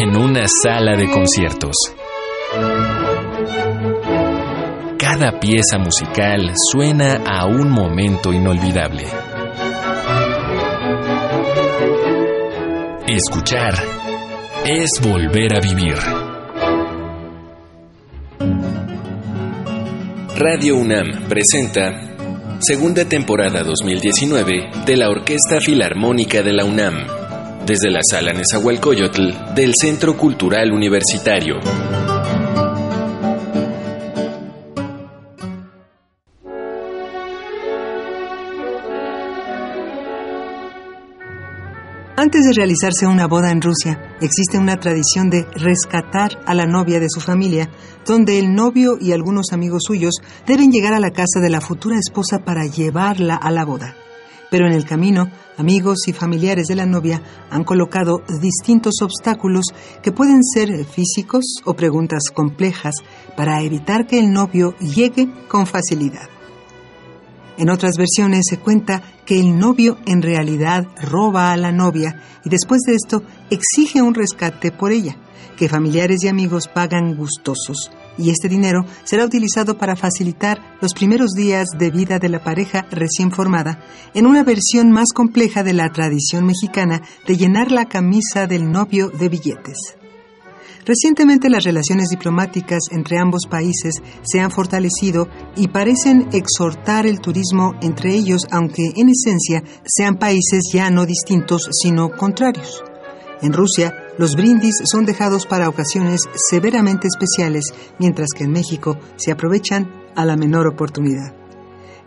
en una sala de conciertos. Cada pieza musical suena a un momento inolvidable. Escuchar es volver a vivir. Radio UNAM presenta segunda temporada 2019 de la Orquesta Filarmónica de la UNAM desde la sala Nezahualcóyotl del Centro Cultural Universitario. Antes de realizarse una boda en Rusia, existe una tradición de rescatar a la novia de su familia, donde el novio y algunos amigos suyos deben llegar a la casa de la futura esposa para llevarla a la boda. Pero en el camino, amigos y familiares de la novia han colocado distintos obstáculos que pueden ser físicos o preguntas complejas para evitar que el novio llegue con facilidad. En otras versiones se cuenta que el novio en realidad roba a la novia y después de esto exige un rescate por ella, que familiares y amigos pagan gustosos y este dinero será utilizado para facilitar los primeros días de vida de la pareja recién formada, en una versión más compleja de la tradición mexicana de llenar la camisa del novio de billetes. Recientemente las relaciones diplomáticas entre ambos países se han fortalecido y parecen exhortar el turismo entre ellos, aunque en esencia sean países ya no distintos, sino contrarios. En Rusia, los brindis son dejados para ocasiones severamente especiales, mientras que en México se aprovechan a la menor oportunidad.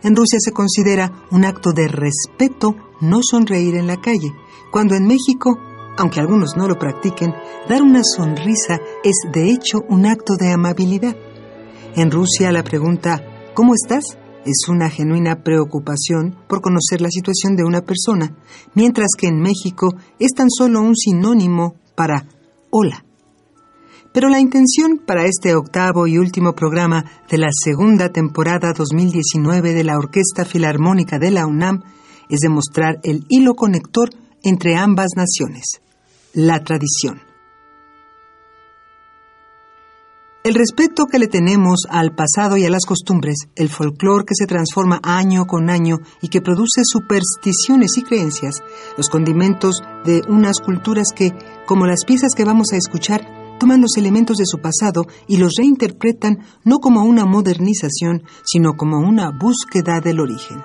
En Rusia se considera un acto de respeto no sonreír en la calle, cuando en México, aunque algunos no lo practiquen, dar una sonrisa es de hecho un acto de amabilidad. En Rusia la pregunta ¿Cómo estás? Es una genuina preocupación por conocer la situación de una persona, mientras que en México es tan solo un sinónimo para hola. Pero la intención para este octavo y último programa de la segunda temporada 2019 de la Orquesta Filarmónica de la UNAM es demostrar el hilo conector entre ambas naciones, la tradición. El respeto que le tenemos al pasado y a las costumbres, el folclore que se transforma año con año y que produce supersticiones y creencias, los condimentos de unas culturas que, como las piezas que vamos a escuchar, toman los elementos de su pasado y los reinterpretan no como una modernización, sino como una búsqueda del origen.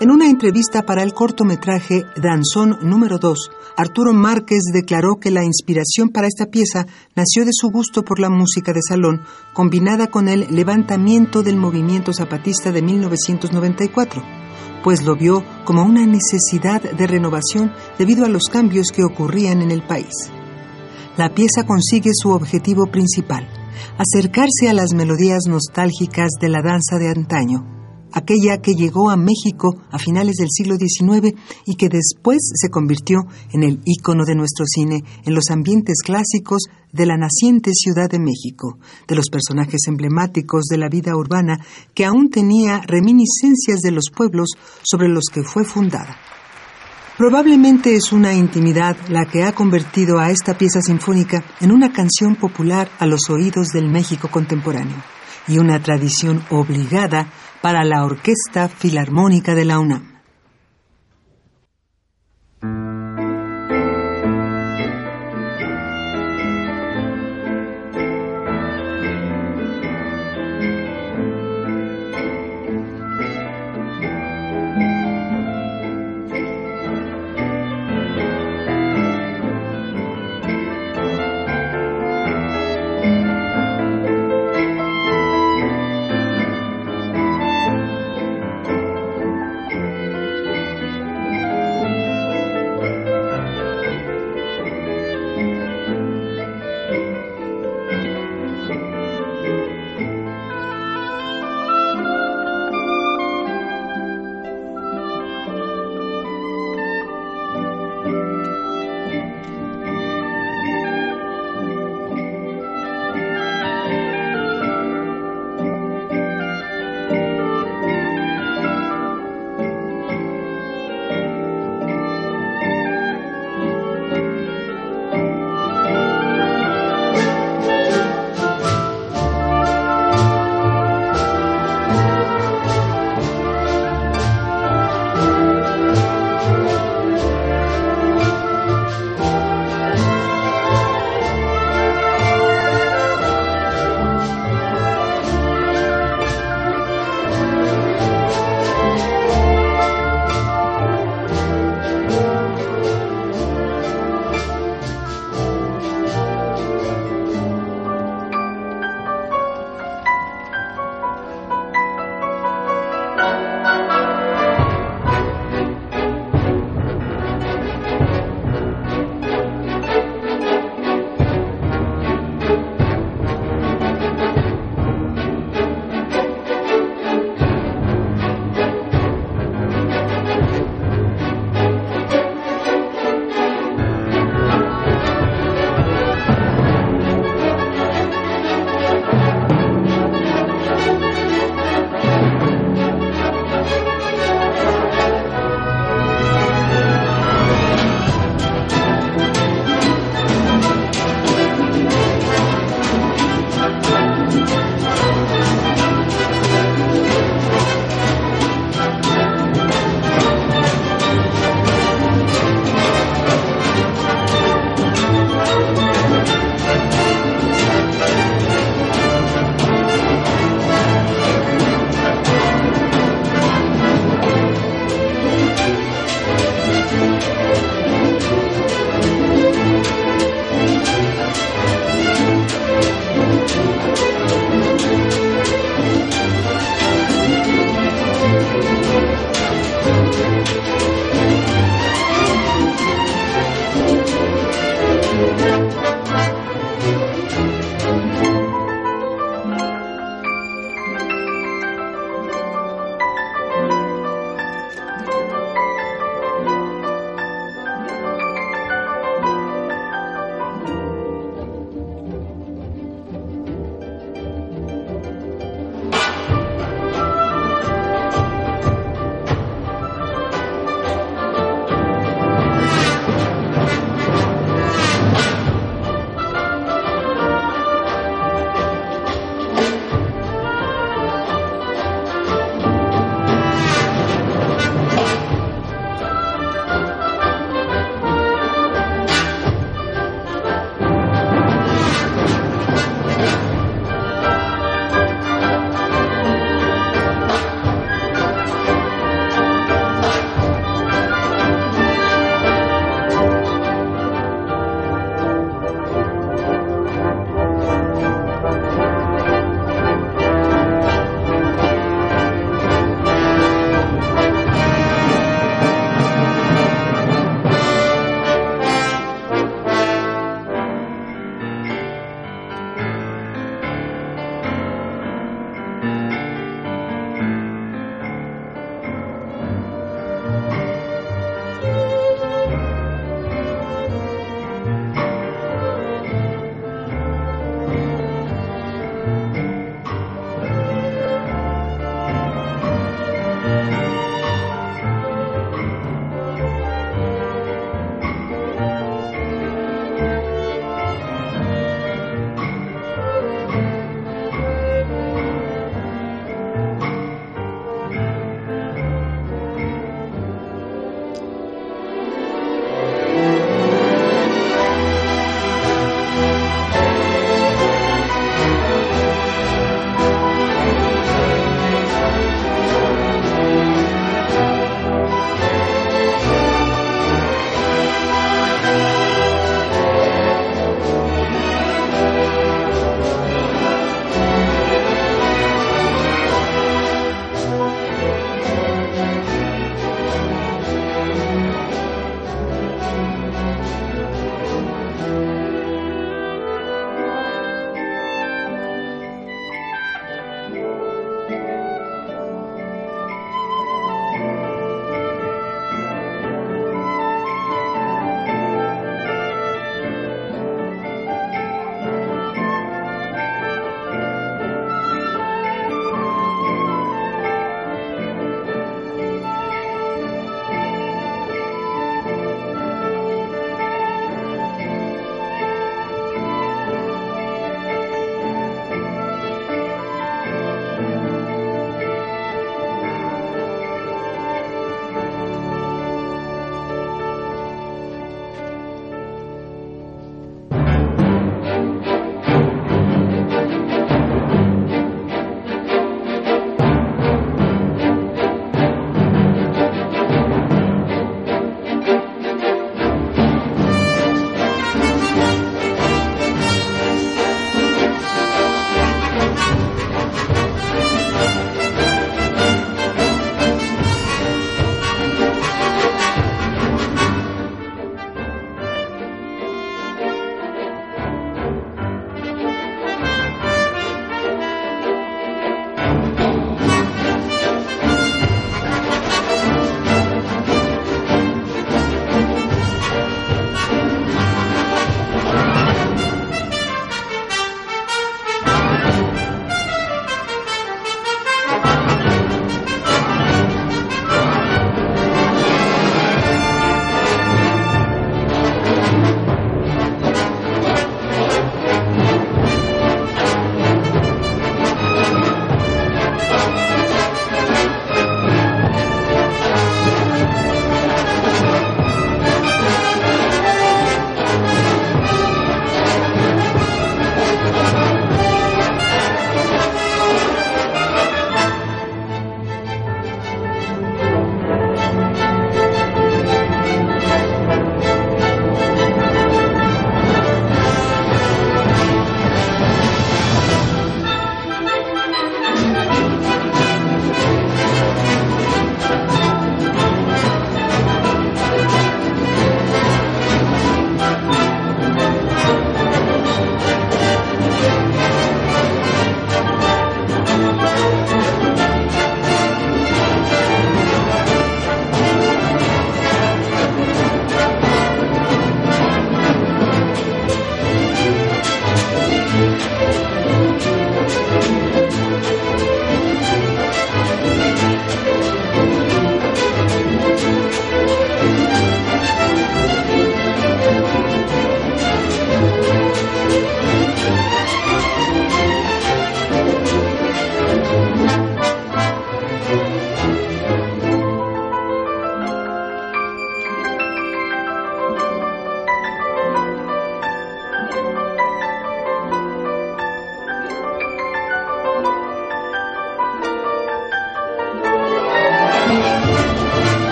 En una entrevista para el cortometraje Danzón número 2, Arturo Márquez declaró que la inspiración para esta pieza nació de su gusto por la música de salón, combinada con el levantamiento del movimiento zapatista de 1994, pues lo vio como una necesidad de renovación debido a los cambios que ocurrían en el país. La pieza consigue su objetivo principal, acercarse a las melodías nostálgicas de la danza de antaño aquella que llegó a México a finales del siglo XIX y que después se convirtió en el ícono de nuestro cine en los ambientes clásicos de la naciente Ciudad de México, de los personajes emblemáticos de la vida urbana que aún tenía reminiscencias de los pueblos sobre los que fue fundada. Probablemente es una intimidad la que ha convertido a esta pieza sinfónica en una canción popular a los oídos del México contemporáneo y una tradición obligada para la Orquesta Filarmónica de la UNAM.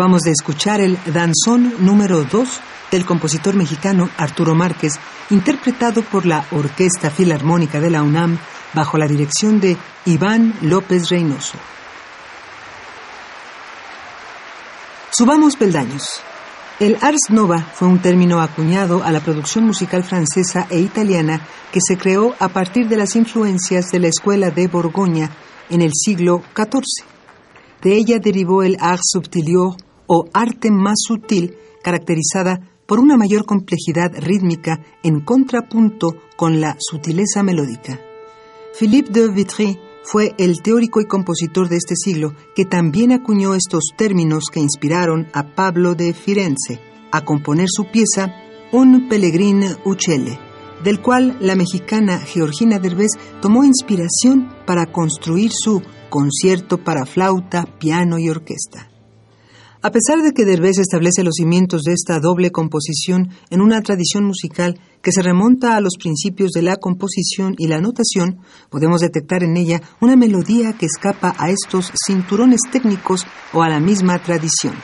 Acabamos de escuchar el danzón número 2 del compositor mexicano Arturo Márquez, interpretado por la Orquesta Filarmónica de la UNAM bajo la dirección de Iván López Reynoso. Subamos peldaños. El Ars Nova fue un término acuñado a la producción musical francesa e italiana que se creó a partir de las influencias de la escuela de Borgoña en el siglo XIV. De ella derivó el art subtilior o arte más sutil, caracterizada por una mayor complejidad rítmica en contrapunto con la sutileza melódica. Philippe de Vitry fue el teórico y compositor de este siglo que también acuñó estos términos que inspiraron a Pablo de Firenze a componer su pieza Un Pellegrin Uccelli, del cual la mexicana Georgina Derbez tomó inspiración para construir su concierto para flauta, piano y orquesta. A pesar de que Derbez establece los cimientos de esta doble composición en una tradición musical que se remonta a los principios de la composición y la notación, podemos detectar en ella una melodía que escapa a estos cinturones técnicos o a la misma tradición,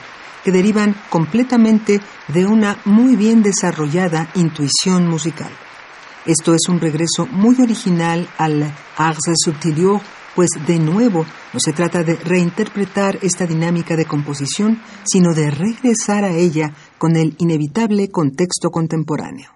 que derivan completamente de una muy bien desarrollada intuición musical. Esto es un regreso muy original al ars subtilior pues de nuevo no se trata de reinterpretar esta dinámica de composición, sino de regresar a ella con el inevitable contexto contemporáneo.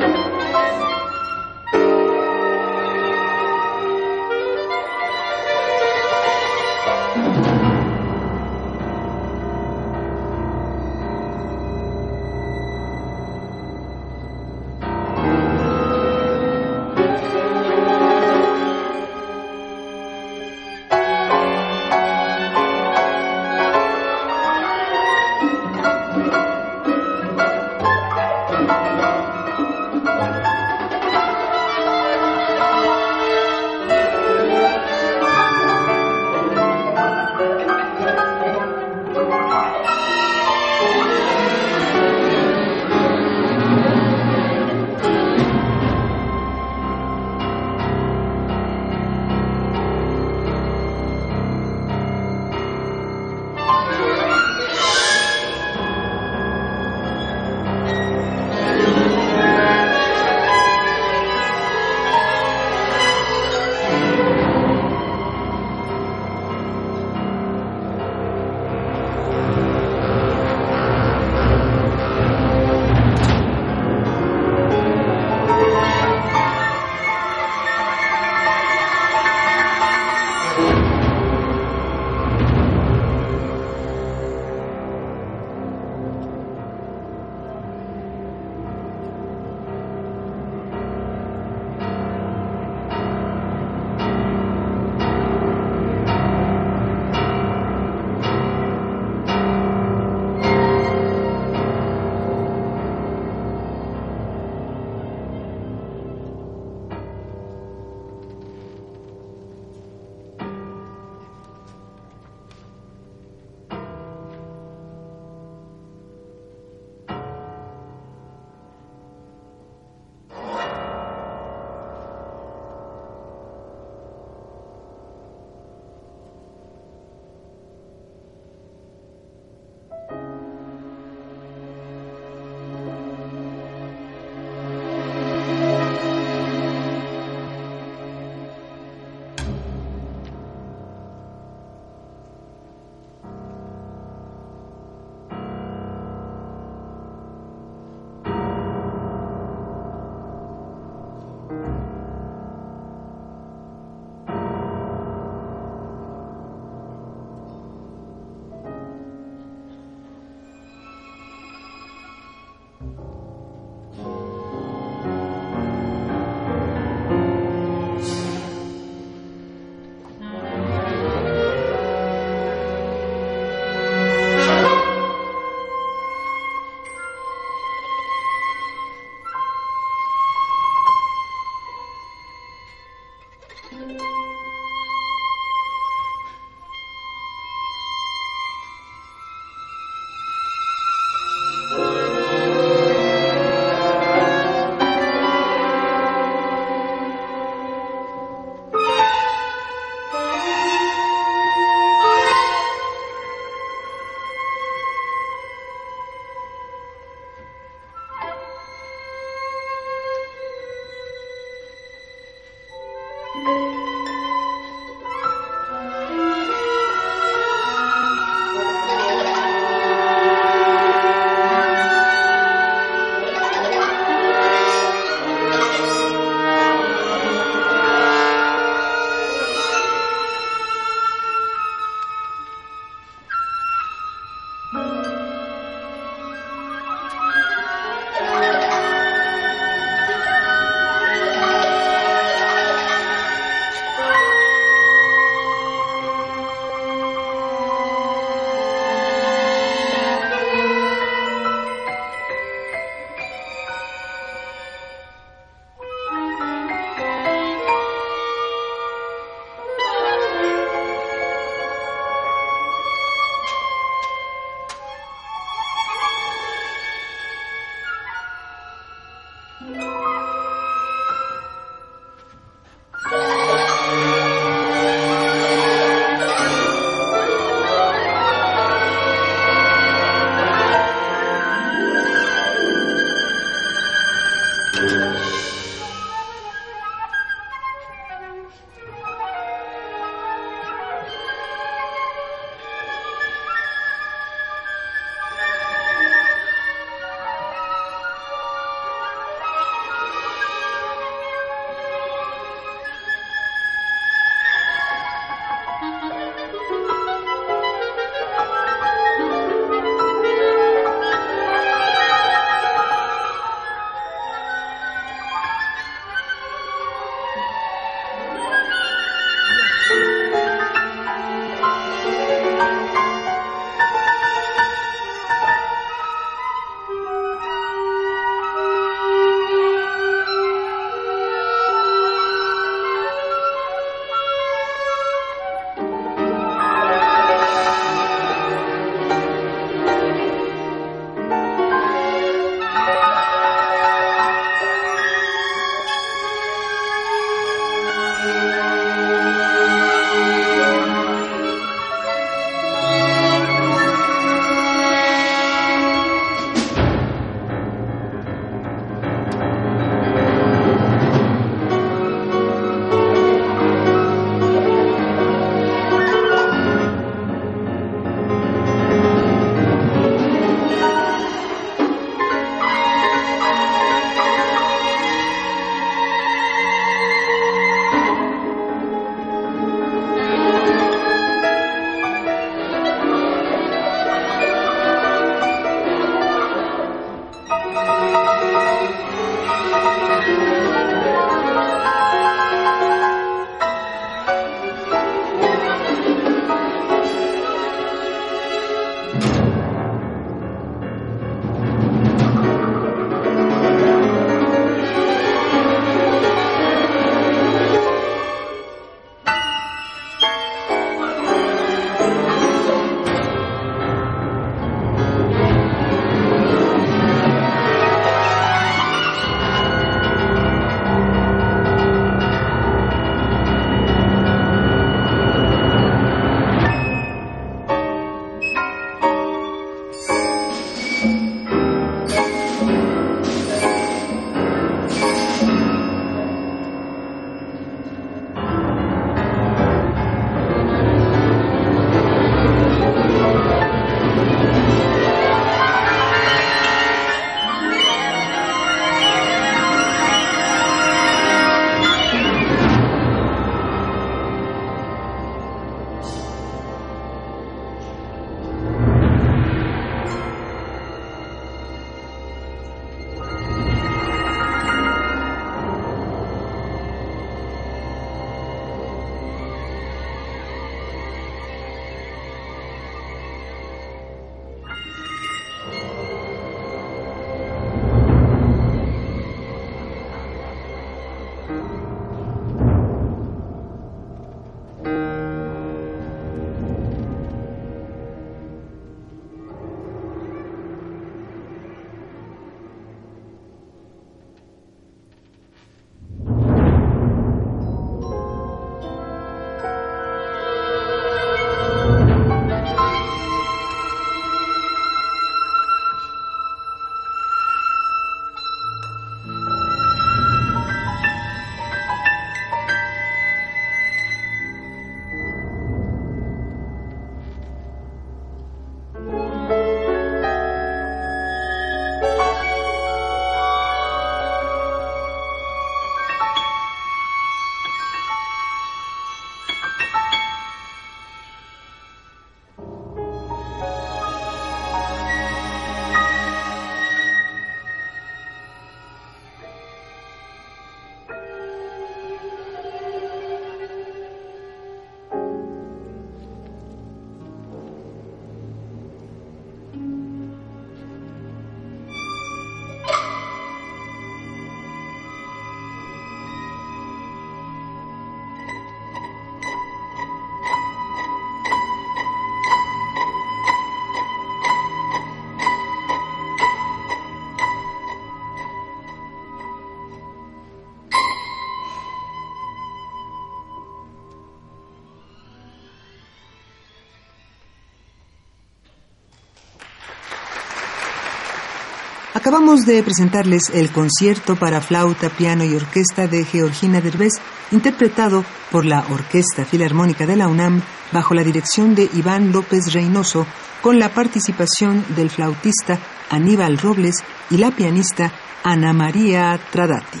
Acabamos de presentarles el concierto para flauta, piano y orquesta de Georgina Derbez, interpretado por la Orquesta Filarmónica de la UNAM bajo la dirección de Iván López Reynoso, con la participación del flautista Aníbal Robles y la pianista Ana María Tradati.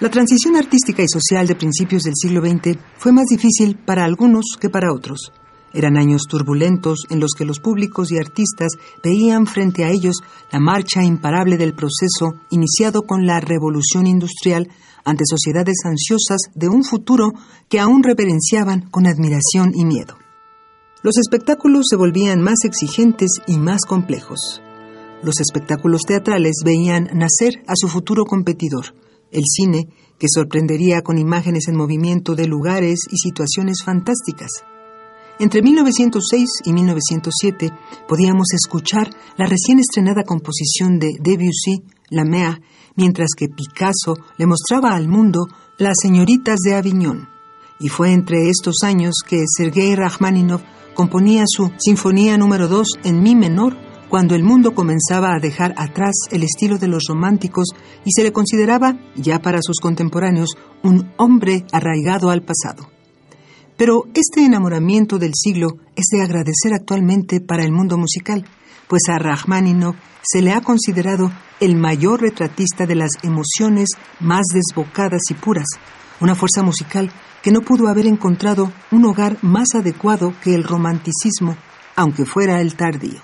La transición artística y social de principios del siglo XX fue más difícil para algunos que para otros. Eran años turbulentos en los que los públicos y artistas veían frente a ellos la marcha imparable del proceso iniciado con la revolución industrial ante sociedades ansiosas de un futuro que aún reverenciaban con admiración y miedo. Los espectáculos se volvían más exigentes y más complejos. Los espectáculos teatrales veían nacer a su futuro competidor, el cine, que sorprendería con imágenes en movimiento de lugares y situaciones fantásticas. Entre 1906 y 1907 podíamos escuchar la recién estrenada composición de Debussy, La Mea, mientras que Picasso le mostraba al mundo Las señoritas de Aviñón. Y fue entre estos años que Sergei Rachmaninoff componía su Sinfonía número 2 en Mi menor, cuando el mundo comenzaba a dejar atrás el estilo de los románticos y se le consideraba, ya para sus contemporáneos, un hombre arraigado al pasado. Pero este enamoramiento del siglo es de agradecer actualmente para el mundo musical, pues a Rachmaninoff se le ha considerado el mayor retratista de las emociones más desbocadas y puras, una fuerza musical que no pudo haber encontrado un hogar más adecuado que el romanticismo, aunque fuera el tardío.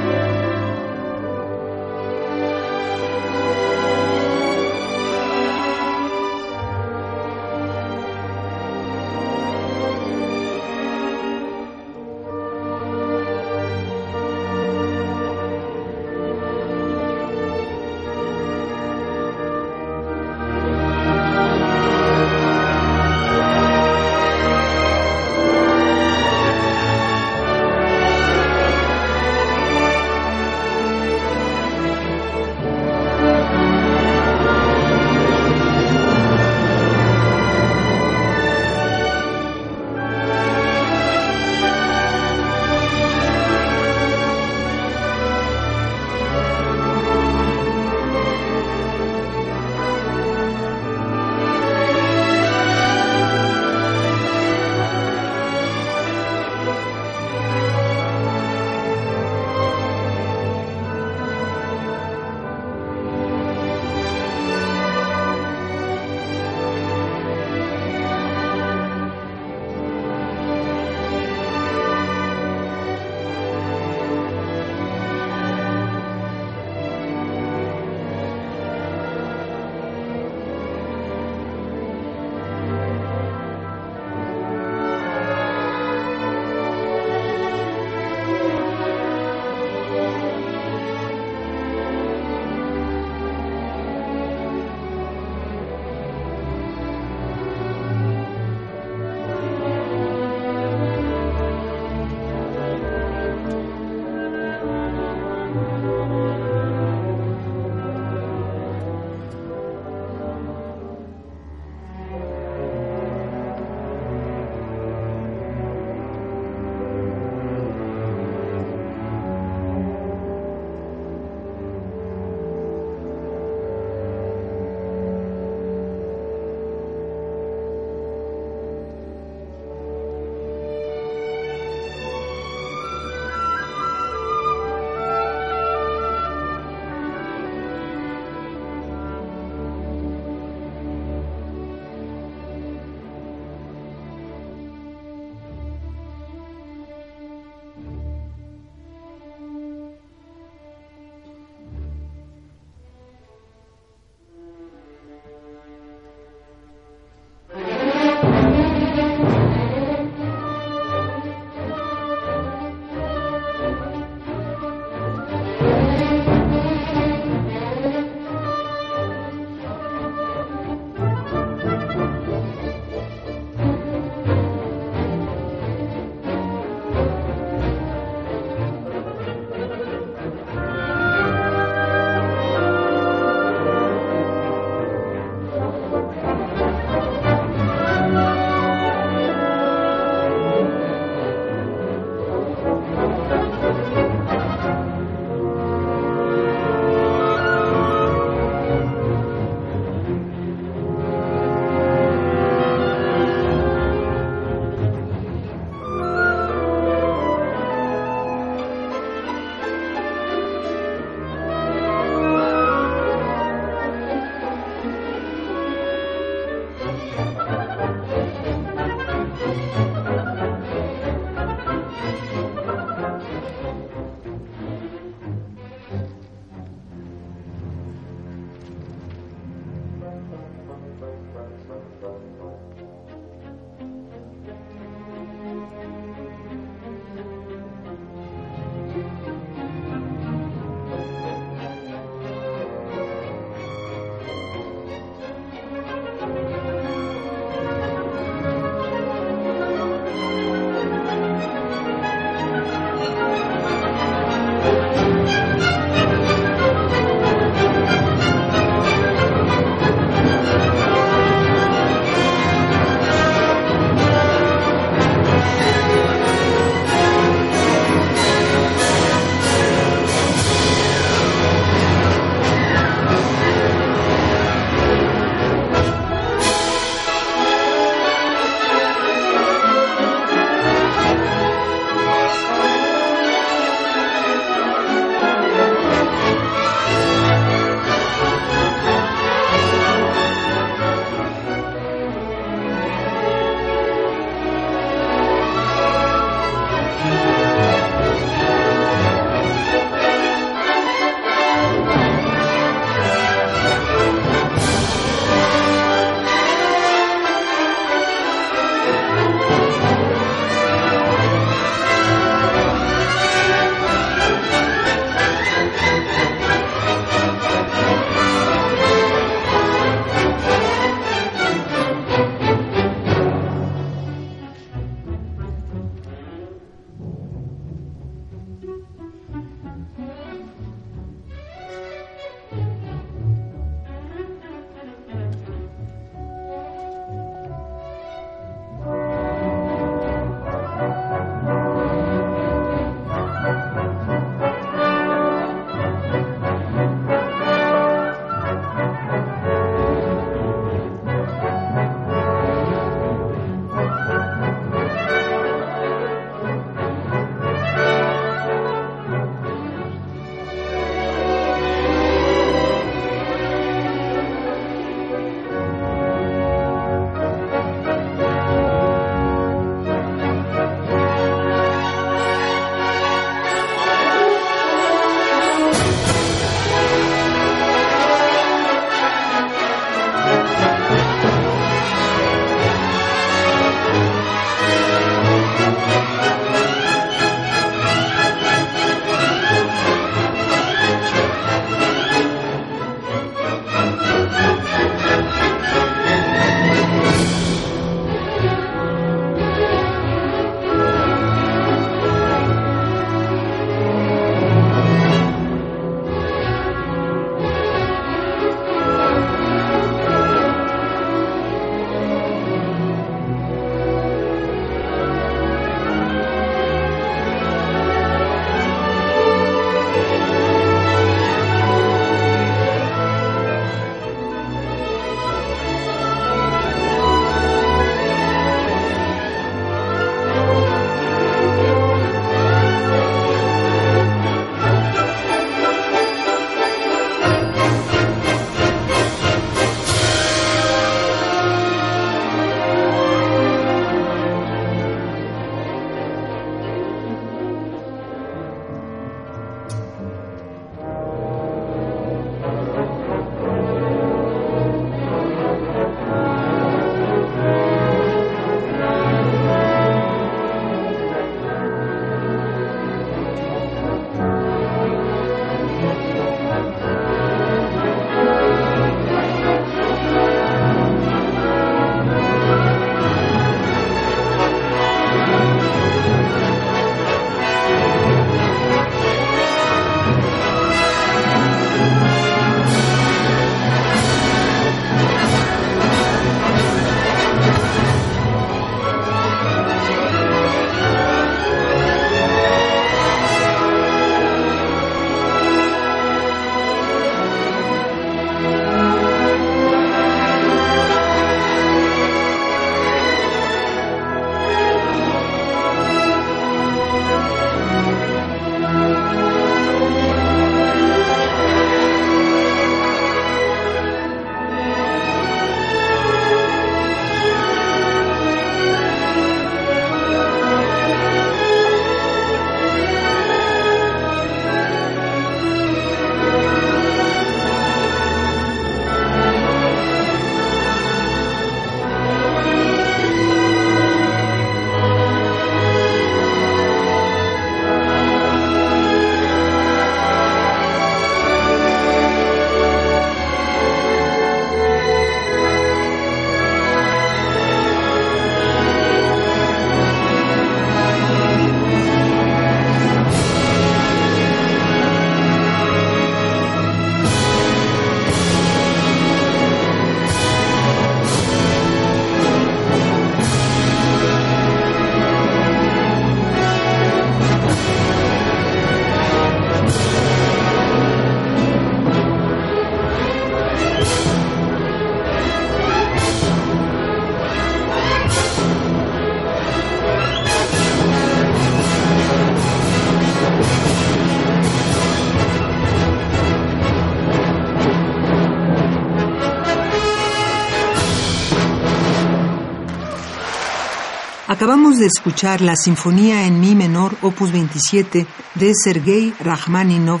Acabamos de escuchar la Sinfonía en Mi menor, opus 27, de Sergei Rachmaninov,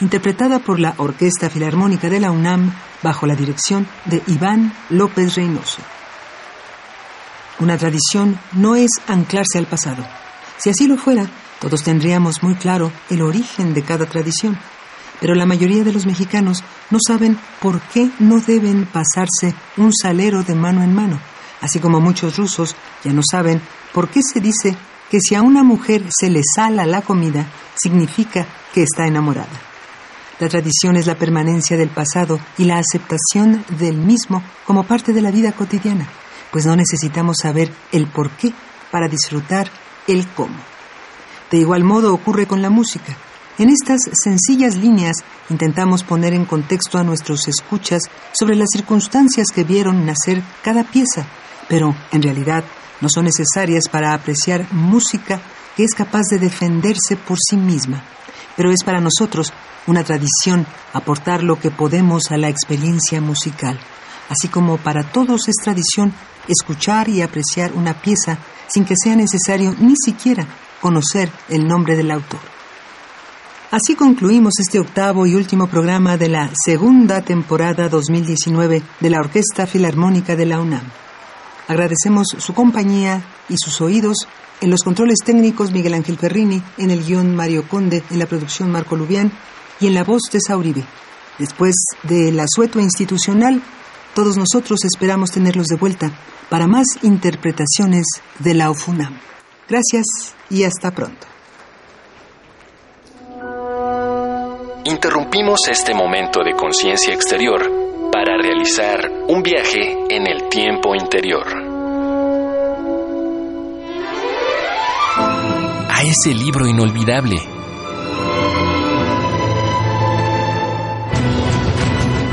interpretada por la Orquesta Filarmónica de la UNAM bajo la dirección de Iván López Reynoso. Una tradición no es anclarse al pasado. Si así lo fuera, todos tendríamos muy claro el origen de cada tradición. Pero la mayoría de los mexicanos no saben por qué no deben pasarse un salero de mano en mano, así como muchos rusos ya no saben por qué se dice que si a una mujer se le sala la comida, significa que está enamorada. La tradición es la permanencia del pasado y la aceptación del mismo como parte de la vida cotidiana pues no necesitamos saber el por qué para disfrutar el cómo. De igual modo ocurre con la música. En estas sencillas líneas intentamos poner en contexto a nuestros escuchas sobre las circunstancias que vieron nacer cada pieza, pero en realidad no son necesarias para apreciar música que es capaz de defenderse por sí misma. Pero es para nosotros una tradición aportar lo que podemos a la experiencia musical, así como para todos es tradición escuchar y apreciar una pieza sin que sea necesario ni siquiera conocer el nombre del autor. Así concluimos este octavo y último programa de la segunda temporada 2019 de la Orquesta Filarmónica de la UNAM. Agradecemos su compañía y sus oídos en los controles técnicos Miguel Ángel Ferrini, en el guion Mario Conde, en la producción Marco Lubián y en la voz de Sauribe. Después del asueto institucional, todos nosotros esperamos tenerlos de vuelta para más interpretaciones de la OFUNAM. Gracias y hasta pronto. Interrumpimos este momento de conciencia exterior para realizar un viaje en el tiempo interior. A ese libro inolvidable.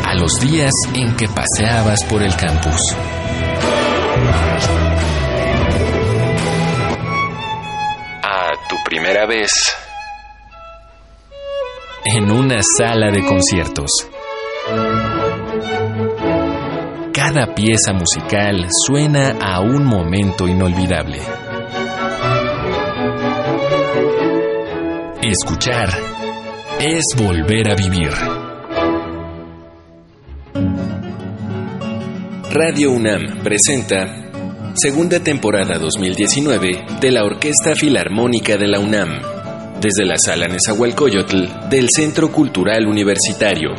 A los días en que paseabas por el campus. A tu primera vez en una sala de conciertos. Cada pieza musical suena a un momento inolvidable. Escuchar es volver a vivir. Radio UNAM presenta segunda temporada 2019 de la Orquesta Filarmónica de la UNAM, desde la Sala Nezahualcóyotl del Centro Cultural Universitario.